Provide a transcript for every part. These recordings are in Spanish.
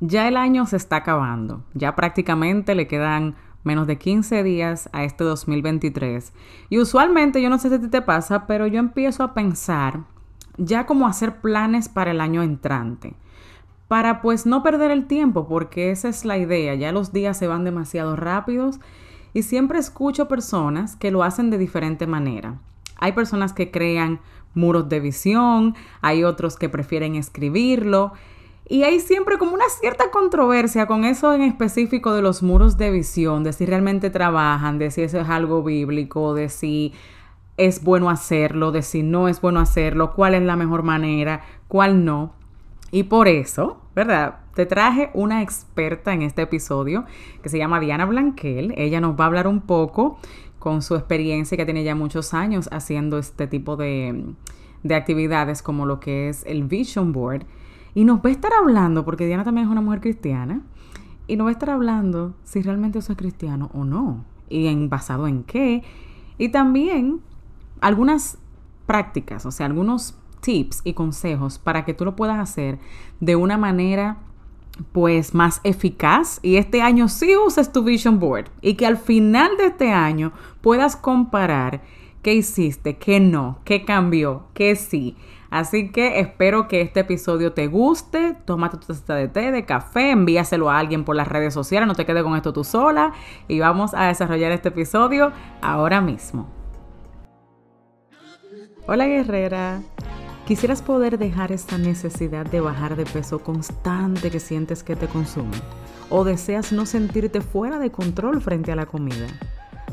Ya el año se está acabando, ya prácticamente le quedan menos de 15 días a este 2023. Y usualmente, yo no sé si te pasa, pero yo empiezo a pensar ya como hacer planes para el año entrante. Para pues no perder el tiempo, porque esa es la idea, ya los días se van demasiado rápidos y siempre escucho personas que lo hacen de diferente manera. Hay personas que crean muros de visión, hay otros que prefieren escribirlo y hay siempre como una cierta controversia con eso en específico de los muros de visión, de si realmente trabajan, de si eso es algo bíblico, de si es bueno hacerlo, de si no es bueno hacerlo, cuál es la mejor manera, cuál no. Y por eso, ¿verdad? Te traje una experta en este episodio que se llama Diana Blanquel. Ella nos va a hablar un poco con su experiencia que tiene ya muchos años haciendo este tipo de, de actividades como lo que es el Vision Board y nos va a estar hablando, porque Diana también es una mujer cristiana, y nos va a estar hablando si realmente eso es cristiano o no, y en, basado en qué, y también algunas prácticas, o sea, algunos tips y consejos para que tú lo puedas hacer de una manera pues más eficaz. Y este año sí uses tu vision board y que al final de este año puedas comparar qué hiciste, qué no, qué cambió, qué sí. Así que espero que este episodio te guste. Tómate tu taza de té, de café, envíaselo a alguien por las redes sociales, no te quedes con esto tú sola. Y vamos a desarrollar este episodio ahora mismo. Hola guerrera. ¿Quisieras poder dejar esta necesidad de bajar de peso constante que sientes que te consume? ¿O deseas no sentirte fuera de control frente a la comida?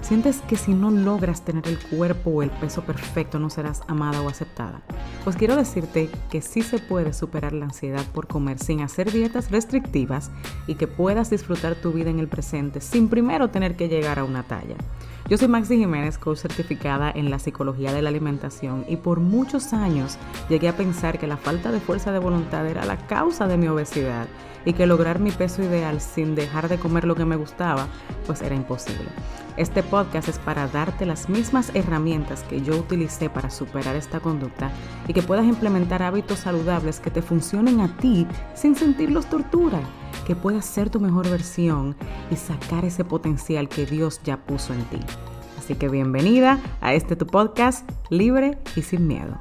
¿Sientes que si no logras tener el cuerpo o el peso perfecto no serás amada o aceptada? Pues quiero decirte que sí se puede superar la ansiedad por comer sin hacer dietas restrictivas y que puedas disfrutar tu vida en el presente sin primero tener que llegar a una talla. Yo soy Maxi Jiménez, coach certificada en la psicología de la alimentación y por muchos años llegué a pensar que la falta de fuerza de voluntad era la causa de mi obesidad y que lograr mi peso ideal sin dejar de comer lo que me gustaba, pues era imposible. Este podcast es para darte las mismas herramientas que yo utilicé para superar esta conducta y que puedas implementar hábitos saludables que te funcionen a ti sin sentirlos tortura que puedas ser tu mejor versión y sacar ese potencial que Dios ya puso en ti. Así que bienvenida a este tu podcast libre y sin miedo.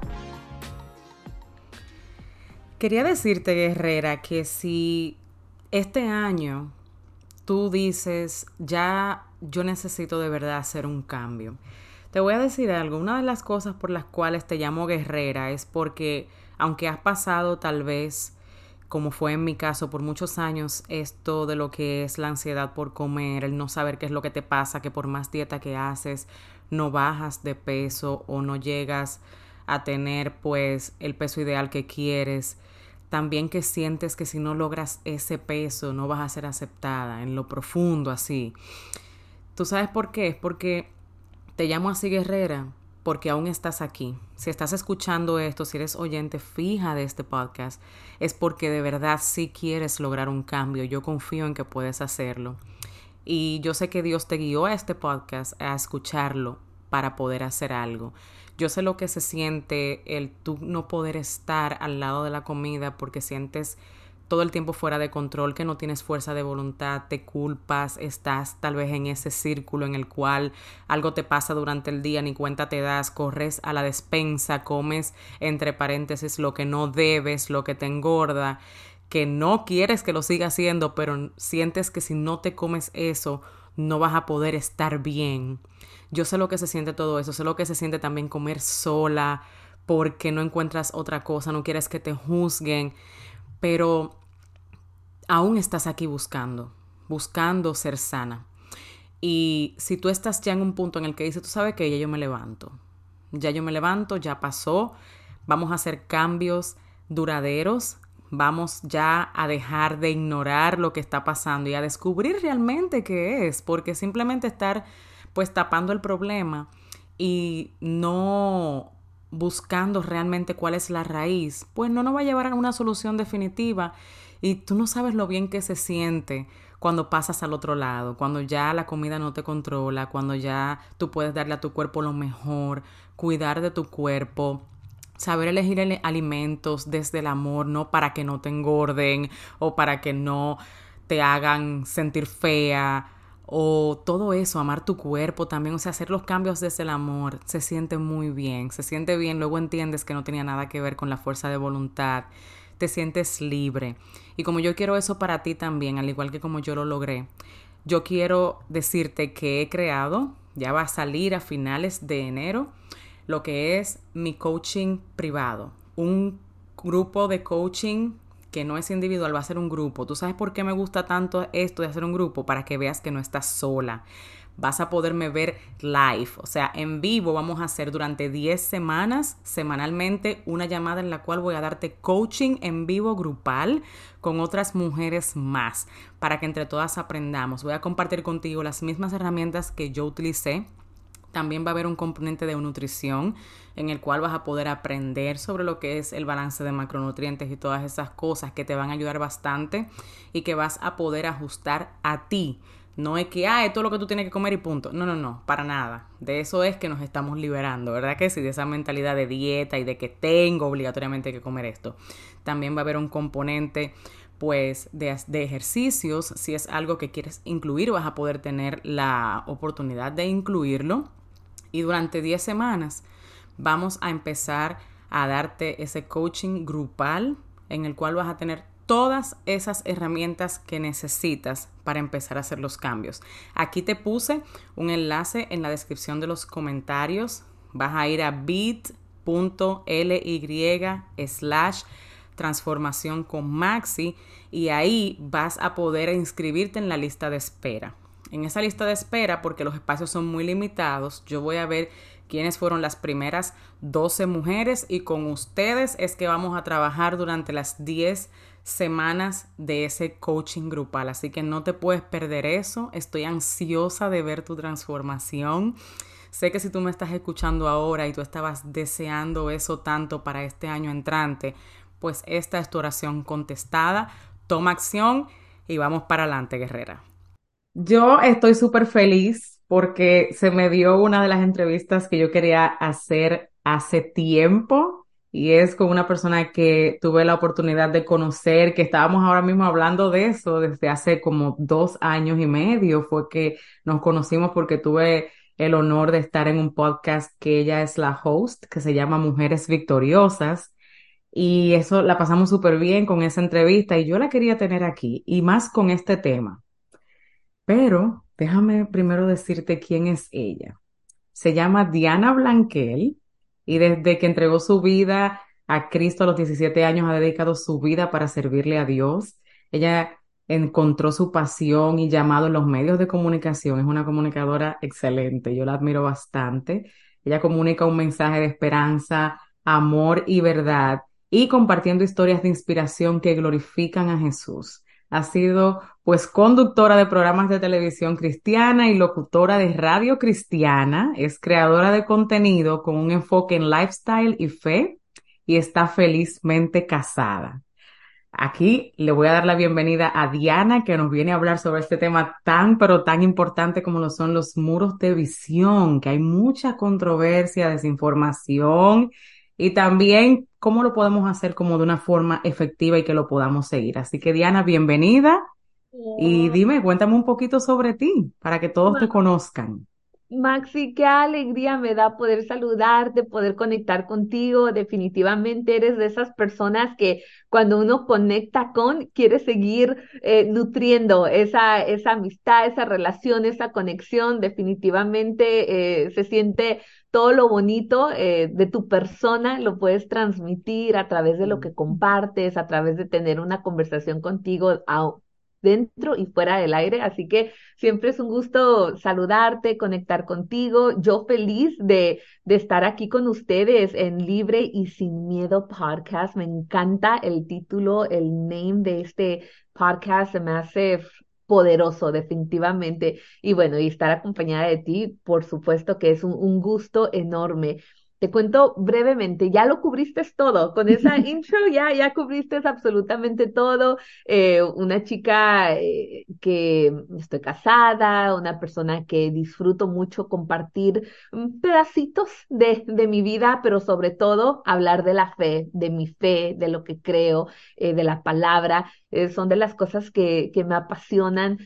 Quería decirte, guerrera, que si este año tú dices, ya yo necesito de verdad hacer un cambio, te voy a decir algo, una de las cosas por las cuales te llamo guerrera es porque aunque has pasado tal vez como fue en mi caso por muchos años, esto de lo que es la ansiedad por comer, el no saber qué es lo que te pasa, que por más dieta que haces, no bajas de peso o no llegas a tener pues el peso ideal que quieres. También que sientes que si no logras ese peso no vas a ser aceptada en lo profundo así. ¿Tú sabes por qué? Es porque te llamo así guerrera porque aún estás aquí. Si estás escuchando esto, si eres oyente fija de este podcast, es porque de verdad sí quieres lograr un cambio. Yo confío en que puedes hacerlo. Y yo sé que Dios te guió a este podcast a escucharlo para poder hacer algo. Yo sé lo que se siente el tú no poder estar al lado de la comida porque sientes todo el tiempo fuera de control, que no tienes fuerza de voluntad, te culpas, estás tal vez en ese círculo en el cual algo te pasa durante el día, ni cuenta te das, corres a la despensa, comes entre paréntesis lo que no debes, lo que te engorda, que no quieres que lo siga haciendo, pero sientes que si no te comes eso, no vas a poder estar bien. Yo sé lo que se siente todo eso, sé lo que se siente también comer sola porque no encuentras otra cosa, no quieres que te juzguen pero aún estás aquí buscando, buscando ser sana. Y si tú estás ya en un punto en el que dices, tú sabes que ya yo me levanto, ya yo me levanto, ya pasó, vamos a hacer cambios duraderos, vamos ya a dejar de ignorar lo que está pasando y a descubrir realmente qué es, porque simplemente estar pues tapando el problema y no buscando realmente cuál es la raíz, pues no nos va a llevar a una solución definitiva y tú no sabes lo bien que se siente cuando pasas al otro lado, cuando ya la comida no te controla, cuando ya tú puedes darle a tu cuerpo lo mejor, cuidar de tu cuerpo, Saber elegir alimentos desde el amor, no para que no te engorden o para que no te hagan sentir fea o todo eso, amar tu cuerpo también, o sea, hacer los cambios desde el amor, se siente muy bien, se siente bien, luego entiendes que no tenía nada que ver con la fuerza de voluntad, te sientes libre. Y como yo quiero eso para ti también, al igual que como yo lo logré, yo quiero decirte que he creado, ya va a salir a finales de enero, lo que es mi coaching privado, un grupo de coaching que no es individual, va a ser un grupo. ¿Tú sabes por qué me gusta tanto esto de hacer un grupo? Para que veas que no estás sola. Vas a poderme ver live, o sea, en vivo vamos a hacer durante 10 semanas, semanalmente, una llamada en la cual voy a darte coaching en vivo grupal con otras mujeres más, para que entre todas aprendamos. Voy a compartir contigo las mismas herramientas que yo utilicé también va a haber un componente de nutrición en el cual vas a poder aprender sobre lo que es el balance de macronutrientes y todas esas cosas que te van a ayudar bastante y que vas a poder ajustar a ti. No es que, ah, esto es lo que tú tienes que comer y punto. No, no, no, para nada. De eso es que nos estamos liberando, ¿verdad que sí? De esa mentalidad de dieta y de que tengo obligatoriamente que comer esto. También va a haber un componente pues de, ejercicios, si es algo que quieres incluir, vas a poder tener la oportunidad de incluirlo. Y durante 10 semanas vamos a empezar a darte ese coaching grupal en el cual vas a tener todas esas herramientas que necesitas para empezar a hacer los cambios. Aquí te puse un enlace en la descripción de los comentarios. Vas a ir a bit.ly slash transformación con Maxi y ahí vas a poder inscribirte en la lista de espera en esa lista de espera, porque los espacios son muy limitados, yo voy a ver quiénes fueron las primeras 12 mujeres y con ustedes es que vamos a trabajar durante las 10 semanas de ese coaching grupal. Así que no te puedes perder eso. Estoy ansiosa de ver tu transformación. Sé que si tú me estás escuchando ahora y tú estabas deseando eso tanto para este año entrante, pues esta es tu oración contestada. Toma acción y vamos para adelante, guerrera. Yo estoy súper feliz porque se me dio una de las entrevistas que yo quería hacer hace tiempo y es con una persona que tuve la oportunidad de conocer, que estábamos ahora mismo hablando de eso desde hace como dos años y medio, fue que nos conocimos porque tuve el honor de estar en un podcast que ella es la host, que se llama Mujeres Victoriosas. Y eso la pasamos súper bien con esa entrevista y yo la quería tener aquí y más con este tema pero déjame primero decirte quién es ella. Se llama Diana Blanquel y desde que entregó su vida a Cristo a los 17 años ha dedicado su vida para servirle a Dios. Ella encontró su pasión y llamado en los medios de comunicación. Es una comunicadora excelente, yo la admiro bastante. Ella comunica un mensaje de esperanza, amor y verdad y compartiendo historias de inspiración que glorifican a Jesús ha sido pues conductora de programas de televisión cristiana y locutora de radio cristiana, es creadora de contenido con un enfoque en lifestyle y fe y está felizmente casada. Aquí le voy a dar la bienvenida a Diana que nos viene a hablar sobre este tema tan pero tan importante como lo son los muros de visión, que hay mucha controversia, desinformación y también cómo lo podemos hacer como de una forma efectiva y que lo podamos seguir. Así que Diana, bienvenida y dime, cuéntame un poquito sobre ti para que todos te conozcan. Maxi, qué alegría me da poder saludarte, poder conectar contigo. Definitivamente eres de esas personas que cuando uno conecta con, quiere seguir eh, nutriendo esa, esa amistad, esa relación, esa conexión. Definitivamente eh, se siente todo lo bonito eh, de tu persona, lo puedes transmitir a través de lo que compartes, a través de tener una conversación contigo dentro y fuera del aire. Así que siempre es un gusto saludarte, conectar contigo. Yo feliz de, de estar aquí con ustedes en Libre y Sin Miedo Podcast. Me encanta el título, el name de este podcast. Se me hace poderoso, definitivamente. Y bueno, y estar acompañada de ti, por supuesto que es un, un gusto enorme. Te cuento brevemente, ya lo cubriste todo, con esa intro ya, ya cubriste absolutamente todo. Eh, una chica eh, que estoy casada, una persona que disfruto mucho compartir mm, pedacitos de, de mi vida, pero sobre todo hablar de la fe, de mi fe, de lo que creo, eh, de la palabra. son de las cosas que, que me apasionan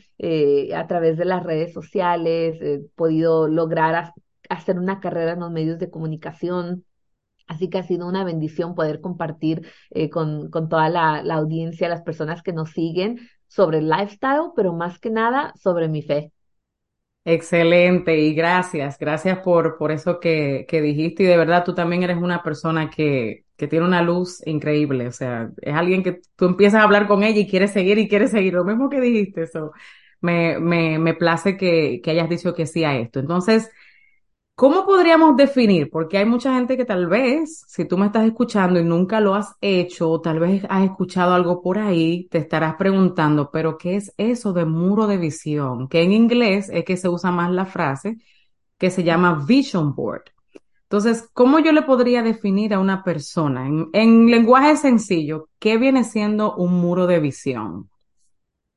a través de las redes sociales. He podido lograr hacer una carrera en los medios de comunicación. Así que ha sido una bendición poder compartir eh, con, con, toda la, audiencia, las personas que nos siguen sobre el lifestyle, pero más que nada sobre mi fe. Excelente y gracias, gracias por, por eso que, que, dijiste y de verdad tú también eres una persona que, que tiene una luz increíble, o sea, es alguien que tú empiezas a hablar con ella y quieres seguir y quieres seguir, lo mismo que dijiste, eso me, me, me place que, que hayas dicho que sí a esto. Entonces, ¿Cómo podríamos definir? Porque hay mucha gente que tal vez, si tú me estás escuchando y nunca lo has hecho, o tal vez has escuchado algo por ahí, te estarás preguntando, pero ¿qué es eso de muro de visión? Que en inglés es que se usa más la frase que se llama vision board. Entonces, ¿cómo yo le podría definir a una persona en, en lenguaje sencillo qué viene siendo un muro de visión?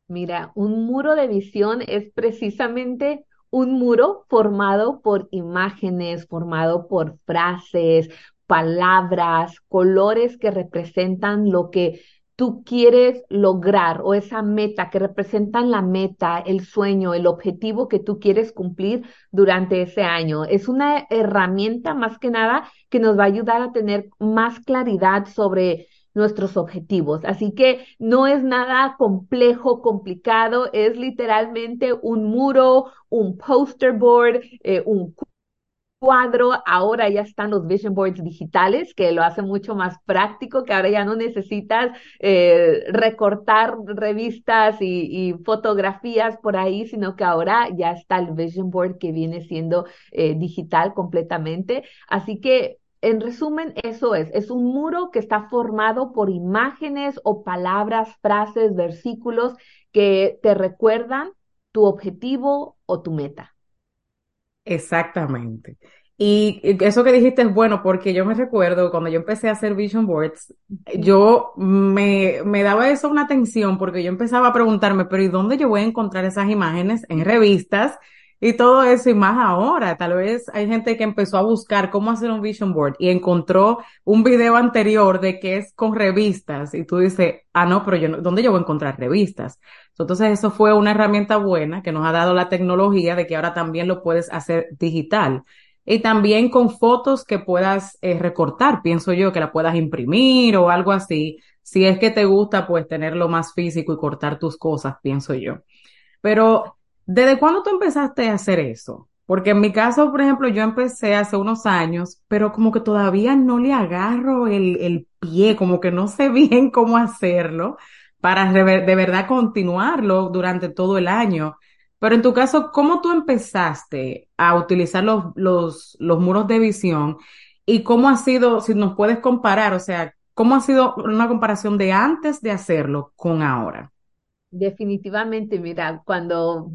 Mira, un muro de visión es precisamente un muro formado por imágenes, formado por frases, palabras, colores que representan lo que tú quieres lograr o esa meta que representan la meta, el sueño, el objetivo que tú quieres cumplir durante ese año. Es una herramienta más que nada que nos va a ayudar a tener más claridad sobre nuestros objetivos. Así que no es nada complejo, complicado, es literalmente un muro, un poster board, eh, un cuadro, ahora ya están los vision boards digitales, que lo hace mucho más práctico, que ahora ya no necesitas eh, recortar revistas y, fotografías por ahí, sino que ahora ya está el vision board que viene siendo eh, digital completamente. Así que en resumen, eso es, es un muro que está formado por imágenes o palabras, frases, versículos que te recuerdan tu objetivo o tu meta. Exactamente. Y eso que dijiste es bueno porque yo me recuerdo cuando yo empecé a hacer vision boards, yo me, me daba eso una atención porque yo empezaba a preguntarme, pero ¿y dónde yo voy a encontrar esas imágenes? En revistas y todo eso y más ahora. Tal vez hay gente que empezó a buscar cómo hacer un vision board y encontró un video anterior de que es con revistas y tú dices, ah, no, pero yo ¿dónde yo voy a encontrar revistas? Entonces eso fue una herramienta buena que nos ha dado la tecnología de que ahora también lo puedes hacer digital. Y también con fotos que puedas eh, recortar, pienso yo, que la puedas imprimir o algo así. Si es que te gusta, pues tenerlo más físico y cortar tus cosas, pienso yo. Pero ¿Desde cuándo tú empezaste a hacer eso? Porque en mi caso, por ejemplo, yo empecé hace unos años, pero como que todavía no le agarro el, el pie, como que no sé bien cómo hacerlo para de verdad continuarlo durante todo el año. Pero en tu caso, ¿cómo tú empezaste a utilizar los, los, los muros de visión? ¿Y cómo ha sido, si nos puedes comparar, o sea, cómo ha sido una comparación de antes de hacerlo con ahora? Definitivamente, mira, cuando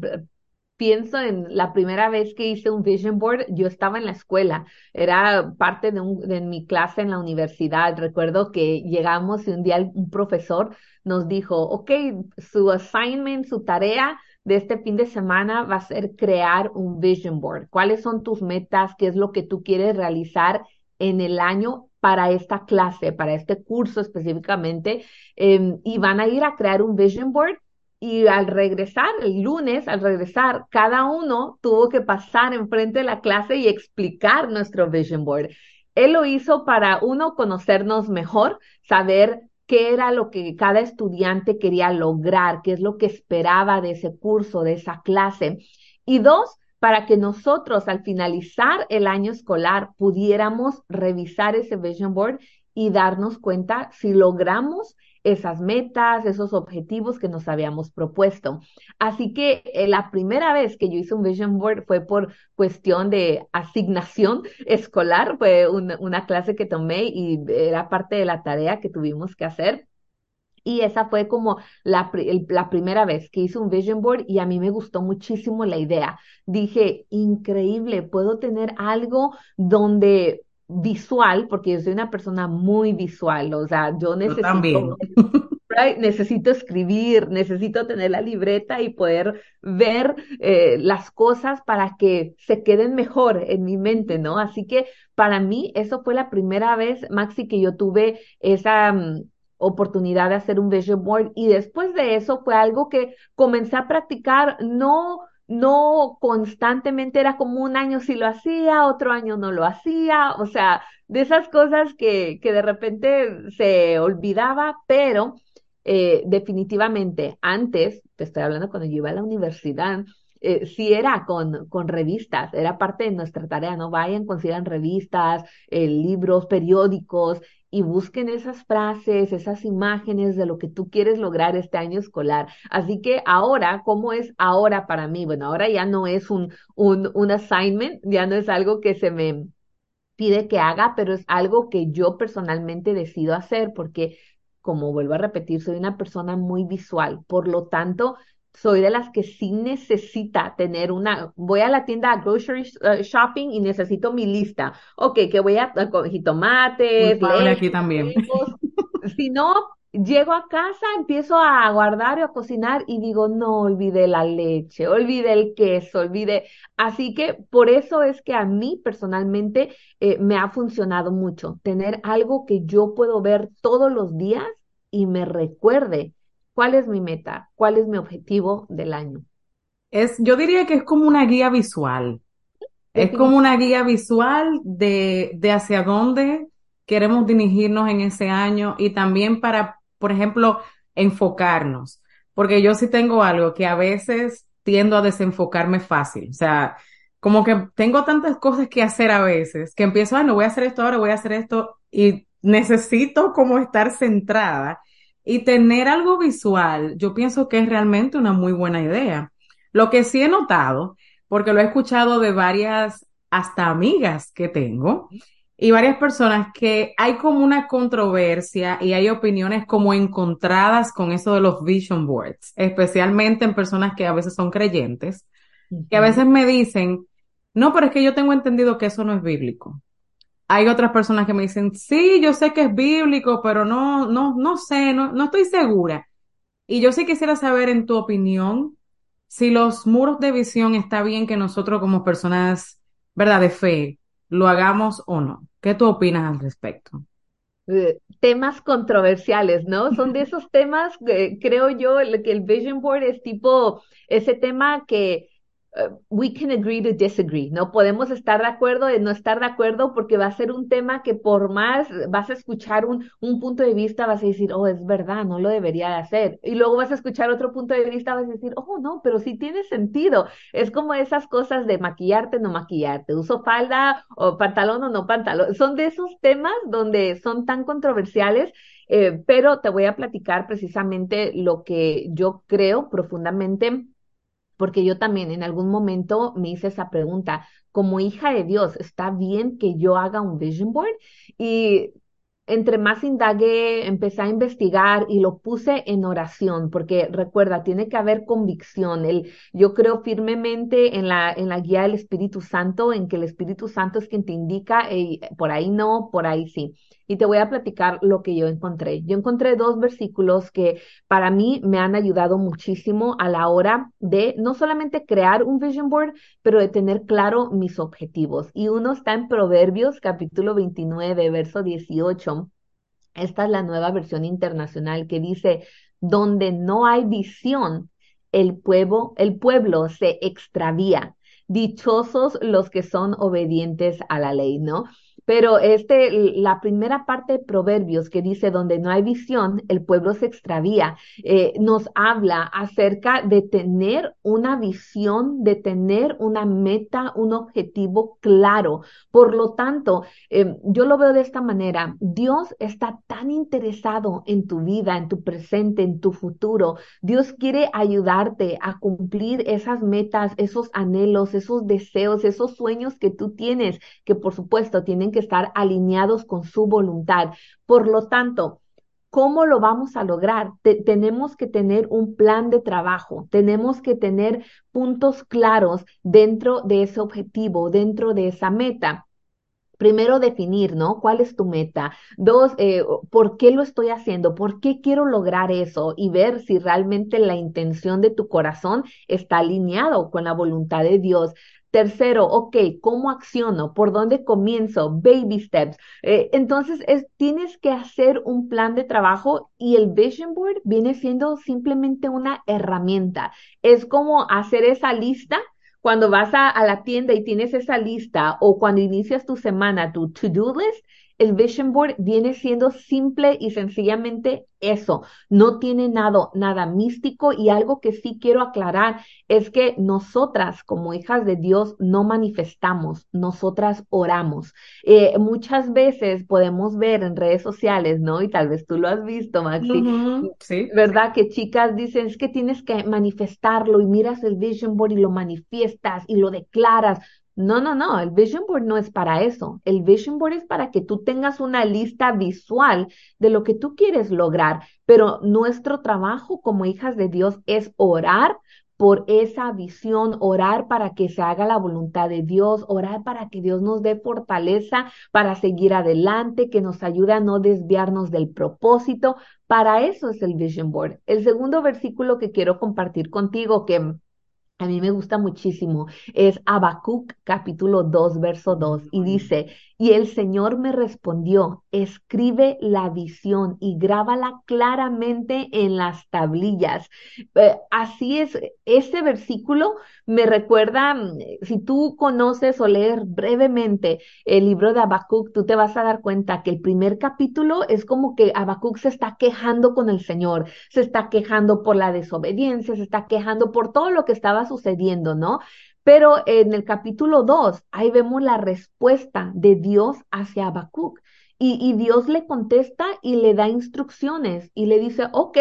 pienso en la primera vez que hice un vision board, yo estaba en la escuela, era parte de, un, de mi clase en la universidad. Recuerdo que llegamos y un día un profesor nos dijo, ok, su assignment, su tarea de este fin de semana va a ser crear un vision board. ¿Cuáles son tus metas? ¿Qué es lo que tú quieres realizar en el año para esta clase, para este curso específicamente? Em, y van a ir a crear un vision board y al regresar, el lunes, al regresar, cada uno tuvo que pasar enfrente de la clase y explicar nuestro vision board. Él lo hizo para, uno, conocernos mejor, saber qué era lo que cada estudiante quería lograr, qué es lo que esperaba de ese curso, de esa clase. Y dos, para que nosotros al finalizar el año escolar pudiéramos revisar ese vision board y darnos cuenta si logramos esas metas, esos objetivos que nos habíamos propuesto. Así que eh, la primera vez que yo hice un vision board fue por cuestión de asignación escolar, fue una clase que tomé y era parte de la tarea que tuvimos que hacer. Y esa fue como la, la, primera vez que hice un vision board y a mí me gustó muchísimo la idea. Dije, increíble, puedo tener algo donde visual, porque yo soy una persona muy visual, o sea, yo necesito, también. necesito escribir, necesito tener la libreta y poder ver eh, las cosas para que se queden mejor en mi mente, ¿no? Así que para mí eso fue la primera vez, Maxi, que yo tuve esa... Mm, oportunidad de hacer un vision board y después de eso fue algo que comencé a practicar no no constantemente era como un año sí lo hacía, otro año no lo hacía, o sea, de esas cosas que, que de repente se olvidaba, pero eh, definitivamente antes, te estoy hablando cuando yo iba a la universidad, eh, sí era con, con revistas, era parte de nuestra tarea, no vayan, consigan revistas, eh, libros, periódicos y busquen esas frases, esas imágenes de lo que tú quieres lograr este año escolar. Así que ahora, ¿cómo es ahora para mí? Bueno, ahora ya no es un, un, un assignment, ya no es algo que se me pide que haga, pero es algo que yo personalmente decido hacer porque, como vuelvo a repetir, soy una persona muy visual. Por lo tanto, soy de las que sí necesita tener una, voy a la tienda a grocery uh, shopping y necesito mi lista. Ok, que voy a coger tomates, aquí también. Si no, llego a casa, empiezo a guardar y a cocinar y digo, no, olvidé la leche, olvidé el queso, olvidé. Así que por eso es que a mí personalmente eh, me ha funcionado mucho tener algo que yo puedo ver todos los días y me recuerde ¿Cuál es mi meta? ¿Cuál es mi objetivo del año? Es, yo diría que es como una guía visual. Es como una guía visual de, de hacia dónde queremos dirigirnos en ese año y también para, por ejemplo, enfocarnos. Porque yo sí tengo algo que a veces tiendo a desenfocarme fácil. O sea, como que tengo tantas cosas que hacer a veces que empiezo, ah, no voy a hacer esto ahora, voy a hacer esto y necesito como estar centrada y tener algo visual, yo pienso que es realmente una muy buena idea. Lo que sí he notado, porque lo he escuchado de varias, hasta amigas que tengo, y varias personas que hay como una controversia y hay opiniones como encontradas con eso de los vision boards, especialmente en personas que a veces son creyentes, que a veces me dicen, no, pero es que yo tengo entendido que eso no es bíblico hay otras personas que me dicen, sí, yo sé que es bíblico, pero no, no, no sé, no, no estoy segura. Y yo sí quisiera saber en tu opinión si los muros de visión está bien que nosotros como personas, ¿verdad?, de fe, lo hagamos o no. ¿Qué tú opinas al respecto? Eh, temas controversiales, ¿no? Son de esos temas, que creo yo, que el Vision Board es tipo ese tema que Uh, we can agree to disagree, ¿no? Podemos estar de acuerdo y no estar de acuerdo porque va a ser un tema que por más vas a escuchar un, un punto de vista, vas a decir, oh, es verdad, no lo debería de hacer. Y luego vas a escuchar otro punto de vista, vas a decir, oh, no, pero sí tiene sentido. Es como esas cosas de maquillarte, no maquillarte, uso falda o pantalón o no pantalón. Son de esos temas donde son tan controversiales eh, pero te voy a platicar precisamente lo que yo creo profundamente porque yo también en algún momento me hice esa pregunta, como hija de Dios, ¿está bien que yo haga un vision board? Y entre más indagué, empecé a investigar y lo puse en oración, porque recuerda, tiene que haber convicción. El, yo creo firmemente en la, en la guía del Espíritu Santo, en que el Espíritu Santo es quien te indica, por ahí no, por ahí sí y te voy a platicar lo que yo encontré. Yo encontré dos versículos que para mí me han ayudado muchísimo a la hora de no solamente crear un vision board, pero de tener claro mis objetivos. Y uno está en Proverbios capítulo 29, verso 18. Esta es la nueva versión internacional que dice, donde no hay visión, el pueblo, el pueblo se extravía. Dichosos los que son obedientes a la ley, ¿no? Pero este, la primera parte de Proverbios que dice, donde no hay visión, el pueblo se extravía, eh, nos habla acerca de tener una visión, de tener una meta, un objetivo claro. Por lo tanto, em, yo lo veo de esta manera. Dios está tan interesado en tu vida, en tu presente, en tu futuro. Dios quiere ayudarte a cumplir esas metas, esos anhelos, esos deseos, esos sueños que tú tienes, que por supuesto tienen que estar alineados con su voluntad. Por lo tanto, ¿Cómo lo vamos a lograr? tenemos que tener un plan de trabajo, tenemos que tener puntos claros dentro de ese objetivo, dentro de esa meta. Primero, definir, ¿no? ¿Cuál es tu meta? Dos, eh, ¿por qué lo estoy haciendo? ¿Por qué quiero lograr eso? Y ver si realmente la intención de tu corazón está alineado con la voluntad de Dios. Tercero, ok, ¿cómo acciono? ¿Por dónde comienzo? Baby steps. Eh, entonces, es, tienes que hacer un plan de trabajo y el Vision Board viene siendo simplemente una herramienta. Es como hacer esa lista cuando vas a, a, la tienda y tienes esa lista o cuando inicias tu semana, tu to-do list, el Vision Board viene siendo simple y sencillamente eso. No tiene nada, nada místico y algo que sí quiero aclarar es que nosotras como hijas de Dios no manifestamos, nosotras oramos. Eh, muchas veces podemos ver en redes sociales, ¿no? Y tal vez tú lo has visto, Maxi, sí. ¿verdad? Que chicas dicen, es que tienes que manifestarlo y miras el Vision Board y lo manifiestas y lo declaras. No, no, no, el Vision Board no es para eso. El Vision Board es para que tú tengas una lista visual de lo que tú quieres lograr, pero nuestro trabajo como hijas de Dios es orar por esa visión, orar para que se haga la voluntad de Dios, orar para que Dios nos dé fortaleza para seguir adelante, que nos ayude a no desviarnos del propósito. Para eso es el Vision Board. El segundo versículo que quiero compartir contigo, que a mí me gusta muchísimo, es Habacuc capítulo 2, verso 2, y dice, y el Señor me respondió, escribe la visión y grábala claramente en las tablillas. Eh, así es, este versículo me recuerda, mm, si tú conoces o lees brevemente el libro de Habacuc, tú te vas a dar cuenta que el primer capítulo es como que Habacuc se está quejando con el Señor, se está quejando por la desobediencia, se está quejando por todo lo que estaba sucediendo, ¿no? Pero en el capítulo 2, ahí vemos la respuesta de Dios hacia Habacuc. Y, y, Dios le contesta y le da instrucciones y le dice, ok,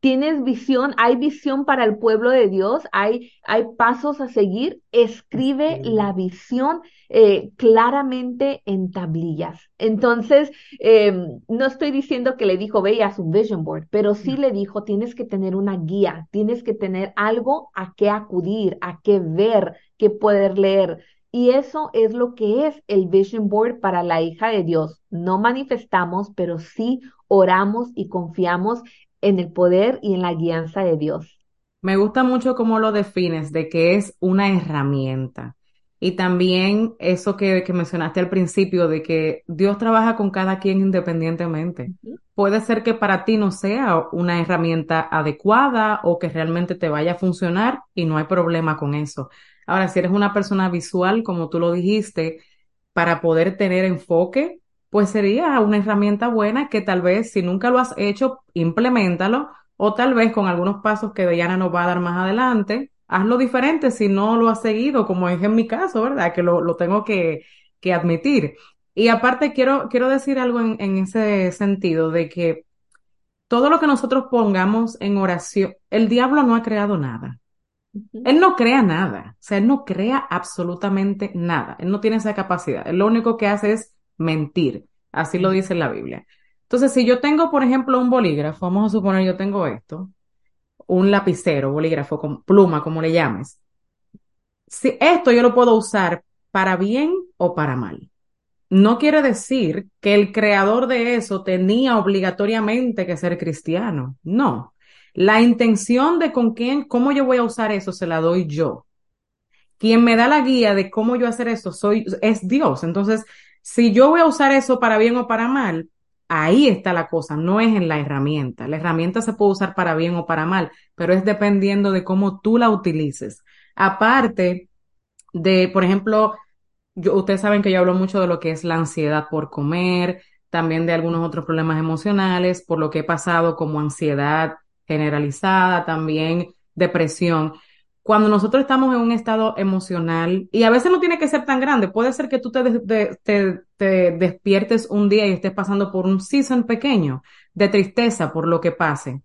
tienes visión, hay visión para el pueblo de Dios, hay, hay pasos a seguir, escribe la visión eh, claramente en tablillas. Entonces, em, no estoy diciendo que le dijo, ve a su vision board, pero sí le dijo, tienes que tener una guía, tienes que tener algo a qué acudir, a qué ver, qué poder leer. Y eso es lo que es el vision board para la hija de Dios. No manifestamos, pero sí oramos y confiamos en el poder y en la guianza de Dios. Me gusta mucho cómo lo defines, de que es una herramienta. Y también eso que, mencionaste al principio, de que Dios trabaja con cada quien independientemente. Puede ser que para ti no sea una herramienta adecuada o que realmente te vaya a funcionar y no hay problema con eso. Ahora, si eres una persona visual, como tú lo dijiste, para poder tener enfoque, pues sería una herramienta buena que tal vez si nunca lo has hecho, implementalo o tal vez con algunos pasos que Diana nos va a dar más adelante, hazlo diferente si no lo has seguido, como es en mi caso, ¿verdad? Que lo, tengo que, que, admitir. Y aparte quiero, quiero decir algo en, en ese sentido de que todo lo que nosotros pongamos en oración, el diablo no ha creado nada. Él no crea nada, o sea, él no crea absolutamente nada, él no tiene esa capacidad, él lo único que hace es mentir. Así lo dice la Biblia. Entonces, si yo tengo, por ejemplo, un bolígrafo, vamos a suponer yo tengo esto, un lapicero, bolígrafo, con pluma, como le llames. Si esto yo lo puedo usar para bien o para mal. No quiere decir que el creador de eso tenía obligatoriamente que ser cristiano. No. La intención de con quién, cómo yo voy a usar eso, se la doy yo. Quien me da la guía de cómo yo hacer eso soy, es Dios. Entonces, si yo voy a usar eso para bien o para mal, ahí está la cosa, no es en la herramienta. La herramienta se puede usar para bien o para mal, pero es dependiendo de cómo tú la utilices. Aparte de, por ejemplo, yo, ustedes saben que yo hablo mucho de lo que es la ansiedad por comer, también de algunos otros problemas emocionales, por lo que he pasado como ansiedad generalizada, también depresión cuando nosotros estamos en un estado emocional, y a veces no tiene que ser tan grande, puede ser que tú te, te, te, despiertes un día y estés pasando por un season pequeño de tristeza por lo que pase,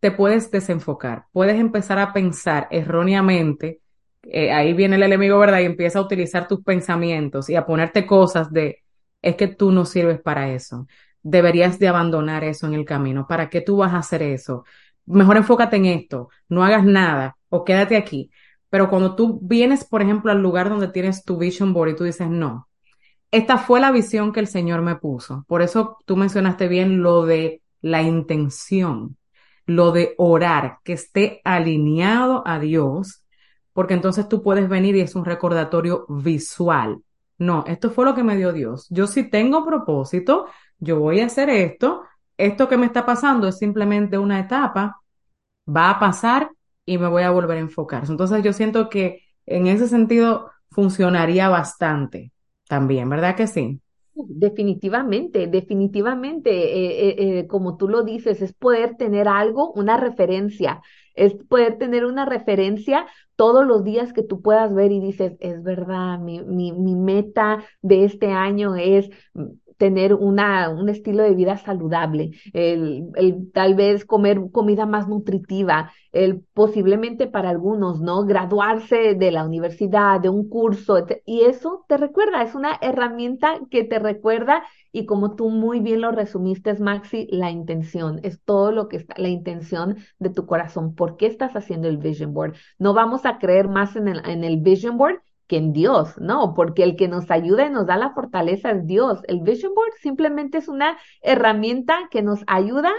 te puedes desenfocar, puedes empezar a pensar erróneamente, eh, ahí viene el enemigo, ¿verdad? Y empieza a utilizar tus pensamientos y a ponerte cosas de, es que tú no sirves para eso, deberías de abandonar eso en el camino, ¿para qué tú vas a hacer eso? Mejor enfócate en esto, no hagas nada quédate aquí. Pero cuando tú vienes, por ejemplo, al lugar donde tienes tu vision board y tú dices, no, esta fue la visión que el Señor me puso. Por eso tú mencionaste bien lo de la intención, lo de orar, que esté alineado a Dios, porque entonces tú puedes venir y es un recordatorio visual. No, esto fue lo que me dio Dios. Yo sí tengo propósito, yo voy a hacer esto, esto que me está pasando es simplemente una etapa, va a pasar y me voy a volver a enfocar. Entonces yo siento que en ese sentido funcionaría bastante también, ¿verdad que sí? Definitivamente, definitivamente, eh, eh, eh, como tú lo dices, es poder tener algo, una referencia, es poder tener una referencia todos los días que tú puedas ver y dices, es verdad, mi, mi, mi meta de este año es tener una, un estilo de vida saludable, el, el, tal vez comer comida más nutritiva, el posiblemente para algunos, ¿no? Graduarse de la universidad, de un curso, y eso te recuerda, es una herramienta que te recuerda y como tú muy bien lo resumiste, Maxi, la intención, es todo lo que está, la intención de tu corazón. ¿Por qué estás haciendo el vision board? No vamos a creer más en el, en el vision board que en Dios, ¿no? Porque el que nos ayuda y nos da la fortaleza es Dios. El Vision Board simplemente es una herramienta que nos ayuda,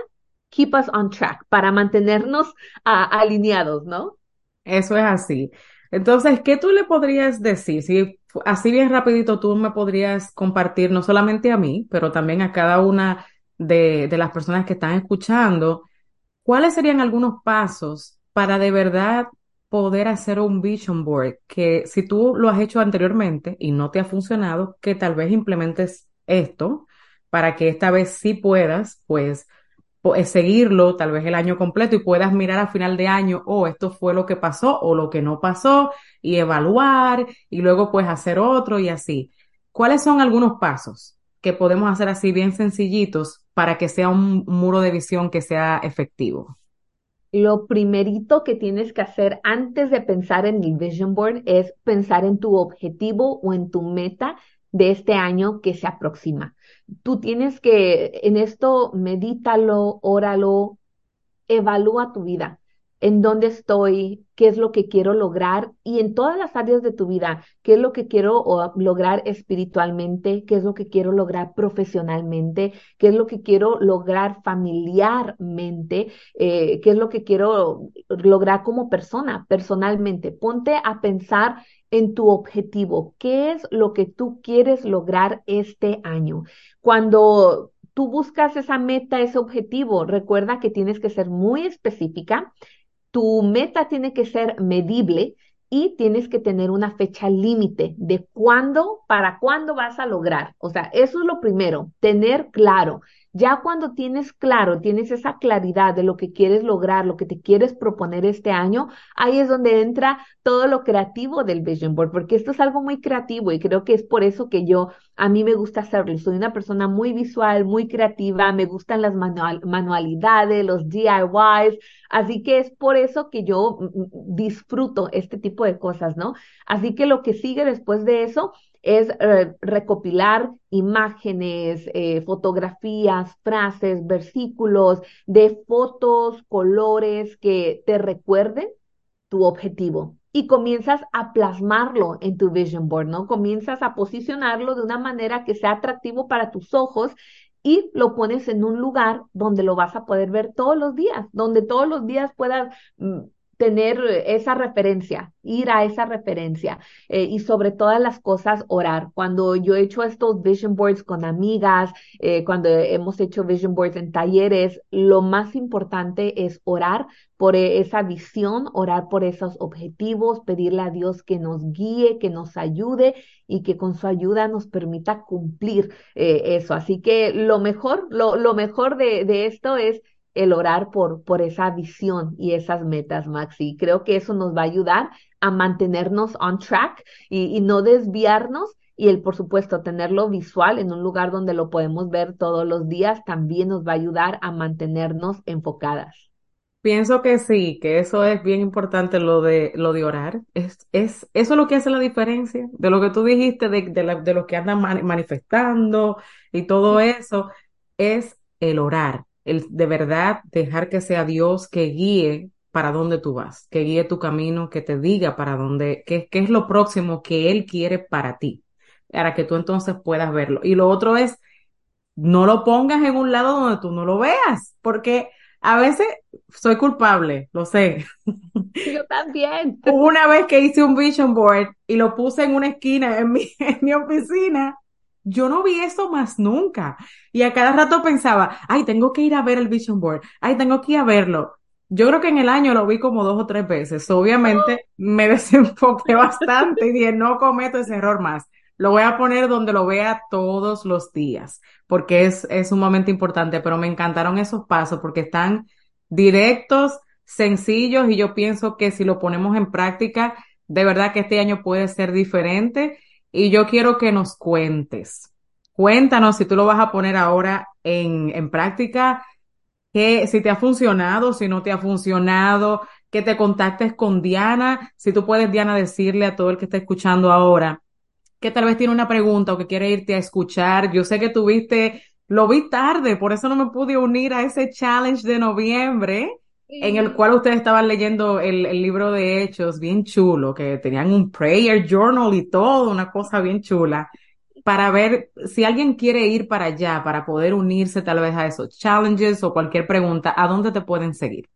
keep us on track, para mantenernos alineados, ¿no? Eso es así. Entonces, ¿qué tú le podrías decir? Si así bien rapidito tú me podrías compartir, no solamente a mí, pero también a cada una de, de las personas que están escuchando, ¿cuáles serían algunos pasos para de verdad poder hacer un vision board que si tú lo has hecho anteriormente y no te ha funcionado, que tal vez implementes esto para que esta vez sí puedas, pues, eh, seguirlo tal vez el año completo y puedas mirar a final de año, oh, esto fue lo que pasó o lo que no pasó y evaluar y luego pues hacer otro y así. ¿Cuáles son algunos pasos que podemos hacer así bien sencillitos para que sea un muro de visión que sea efectivo? Lo primerito que tienes que hacer antes de pensar en el vision board es pensar en tu objetivo o en tu meta de este año que se aproxima. Tú tienes que, en esto, medítalo, óralo, evalúa tu vida en dónde estoy, qué es lo que quiero lograr y en todas las áreas de tu vida, qué es lo que quiero lograr espiritualmente, qué es lo que quiero lograr profesionalmente, qué es lo que quiero lograr familiarmente, eh, qué es lo que quiero lograr como persona, personalmente. Ponte a pensar en tu objetivo, qué es lo que tú quieres lograr este año. Cuando tú buscas esa meta, ese objetivo, recuerda que tienes que ser muy específica tu meta tiene que ser medible y tienes que tener una fecha límite de cuándo, para cuándo vas a lograr. O sea, eso es lo primero, tener claro. Ya cuando tienes claro, tienes esa claridad de lo que quieres lograr, lo que te quieres proponer este año, ahí es donde entra todo lo creativo del Vision Board, porque esto es algo muy creativo y creo que es por eso que yo, a mí me gusta hacerlo. Soy una persona muy visual, muy creativa, me gustan las manualidades, los DIYs, así que es por eso que yo mm, mm, disfruto este tipo de cosas, ¿no? Así que lo que sigue después de eso es eh, recopilar imágenes, eh, fotografías, frases, versículos de fotos, colores que te recuerden tu objetivo y comienzas a plasmarlo en tu vision board, ¿no? Comienzas a posicionarlo de una manera que sea atractivo para tus ojos y lo pones en un lugar donde lo vas a poder ver todos los días, donde todos los días puedas mm, tener esa referencia, ir a esa referencia eh, y sobre todas las cosas orar. Cuando yo he hecho estos vision boards con amigas, eh, cuando hemos hecho vision boards en talleres, lo más importante es orar por esa visión, orar por esos objetivos, pedirle a Dios que nos guíe, que nos ayude y que con su ayuda nos permita cumplir eh, eso. Así que lo mejor, lo, mejor de esto es el orar por, por esa visión y esas metas, Maxi. Creo que eso nos va a ayudar a mantenernos on track y, no desviarnos y el, por supuesto, tenerlo visual en un lugar donde lo podemos ver todos los días también nos va a ayudar a mantenernos enfocadas. Pienso que sí, que eso es bien importante lo de lo de orar. Es, es eso es lo que hace la diferencia de lo que tú dijiste de, de, de lo que andan manifestando y todo eso es el orar el de verdad dejar que sea Dios que guíe para dónde tú vas, que guíe tu camino, que te diga para dónde, qué, qué es lo próximo que Él quiere para ti. para que tú entonces puedas verlo. Y lo otro es, no lo pongas en un lado donde tú no lo veas, porque a veces soy culpable, lo sé. Yo también. Una vez que hice un vision board y lo puse en una esquina en mi, en mi oficina, yo no vi eso más nunca. Y a cada rato pensaba, ay, tengo que ir a ver el vision board, ay, tengo que ir a verlo. Yo creo que en el año lo vi como dos o tres veces. Obviamente me desenfoqué bastante y dije, no cometo ese error más. Lo voy a poner donde lo vea todos los días, porque es, es sumamente importante, pero me encantaron esos pasos porque están directos, sencillos y yo pienso que si lo ponemos en práctica, de verdad que este año puede ser diferente y yo quiero que nos cuentes. Cuéntanos si tú lo vas a poner ahora en, en práctica, que si te ha funcionado, si no te ha funcionado, que te contactes con Diana, si tú puedes, Diana, decirle a todo el que está escuchando ahora que tal vez tiene una pregunta o que quiere irte a escuchar. Yo sé que tuviste, lo vi tarde, por eso no me pude unir a ese challenge de noviembre. En el cual ustedes estaban leyendo el, libro de Hechos, bien chulo, que tenían un prayer journal y todo, una cosa bien chula, para ver si alguien quiere ir para allá, para poder unirse tal vez a esos challenges o cualquier pregunta, ¿a dónde te pueden seguir?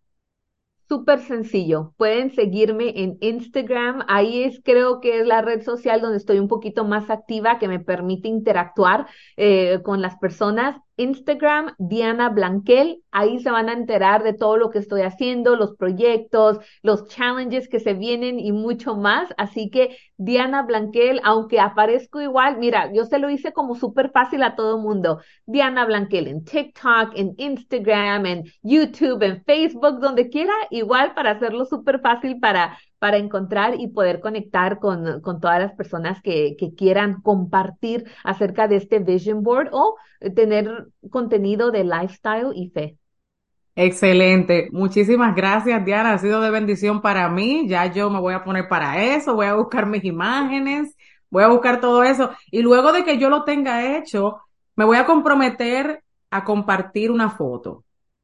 Súper sencillo. Pueden seguirme en Instagram. Ahí es, creo que es la red social donde estoy un poquito más activa, que me permite interactuar eh, con las personas. Instagram, Diana Blanquel. Ahí se van a enterar de todo lo que estoy haciendo, los proyectos, los challenges que se vienen y mucho más. Así que Diana Blanquel, aunque aparezco igual, mira, yo se lo hice como súper fácil a todo mundo. Diana Blanquel en TikTok, en Instagram, en YouTube, en Facebook, donde quiera, igual para hacerlo súper fácil para para encontrar y poder conectar con, con todas las personas que, que, quieran compartir acerca de este vision board o tener contenido de lifestyle y fe. Excelente. Muchísimas gracias, Diana. Ha sido de bendición para mí. Ya yo me voy a poner para eso, voy a buscar mis imágenes, voy a buscar todo eso. Y luego de que yo lo tenga hecho, me voy a comprometer a compartir una foto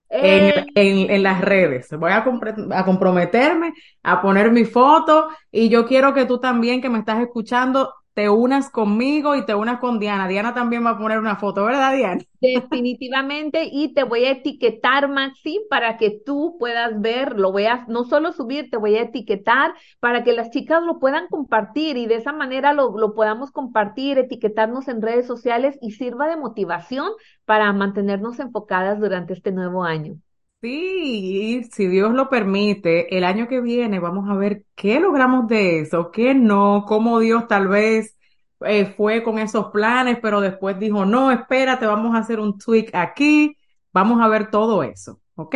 en, en, en, las redes. Voy a, a, comprometerme a poner mi foto y yo quiero que tú también que me estás escuchando te unas conmigo y te unas con Diana. Diana también va a poner una foto, ¿verdad, Diana? Definitivamente, y te voy a etiquetar, Maxi, para que tú puedas ver, lo voy a no solo subir, te voy a etiquetar para que las chicas lo puedan compartir y de esa manera lo, lo podamos compartir, etiquetarnos en redes sociales y sirva de motivación para mantenernos enfocadas durante este nuevo año. Sí, si Dios lo permite, el año que viene vamos a ver qué logramos de eso, qué no, cómo Dios tal vez eh, fue con esos planes, pero después dijo, no, espérate, vamos a hacer un tweak aquí, vamos a ver todo eso, ¿ok?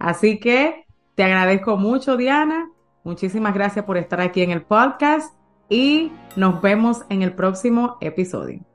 Así que te agradezco mucho, Diana, muchísimas gracias por estar aquí en el podcast y nos vemos en el próximo episodio.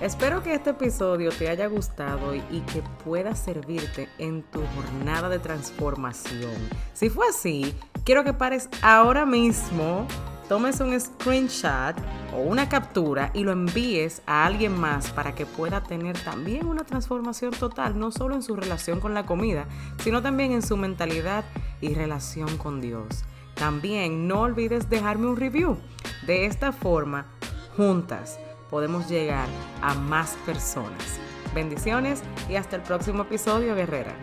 Espero que este episodio te haya gustado y, que pueda servirte en tu jornada de transformación. Si fue así, quiero que pares ahora mismo, tomes un screenshot o una captura y lo envíes a alguien más para que pueda tener también una transformación total, no solo en su relación con la comida, sino también en su mentalidad y relación con Dios. También no olvides dejarme un review. De esta forma, juntas, podemos llegar a más personas. Bendiciones y hasta el próximo episodio, guerrera.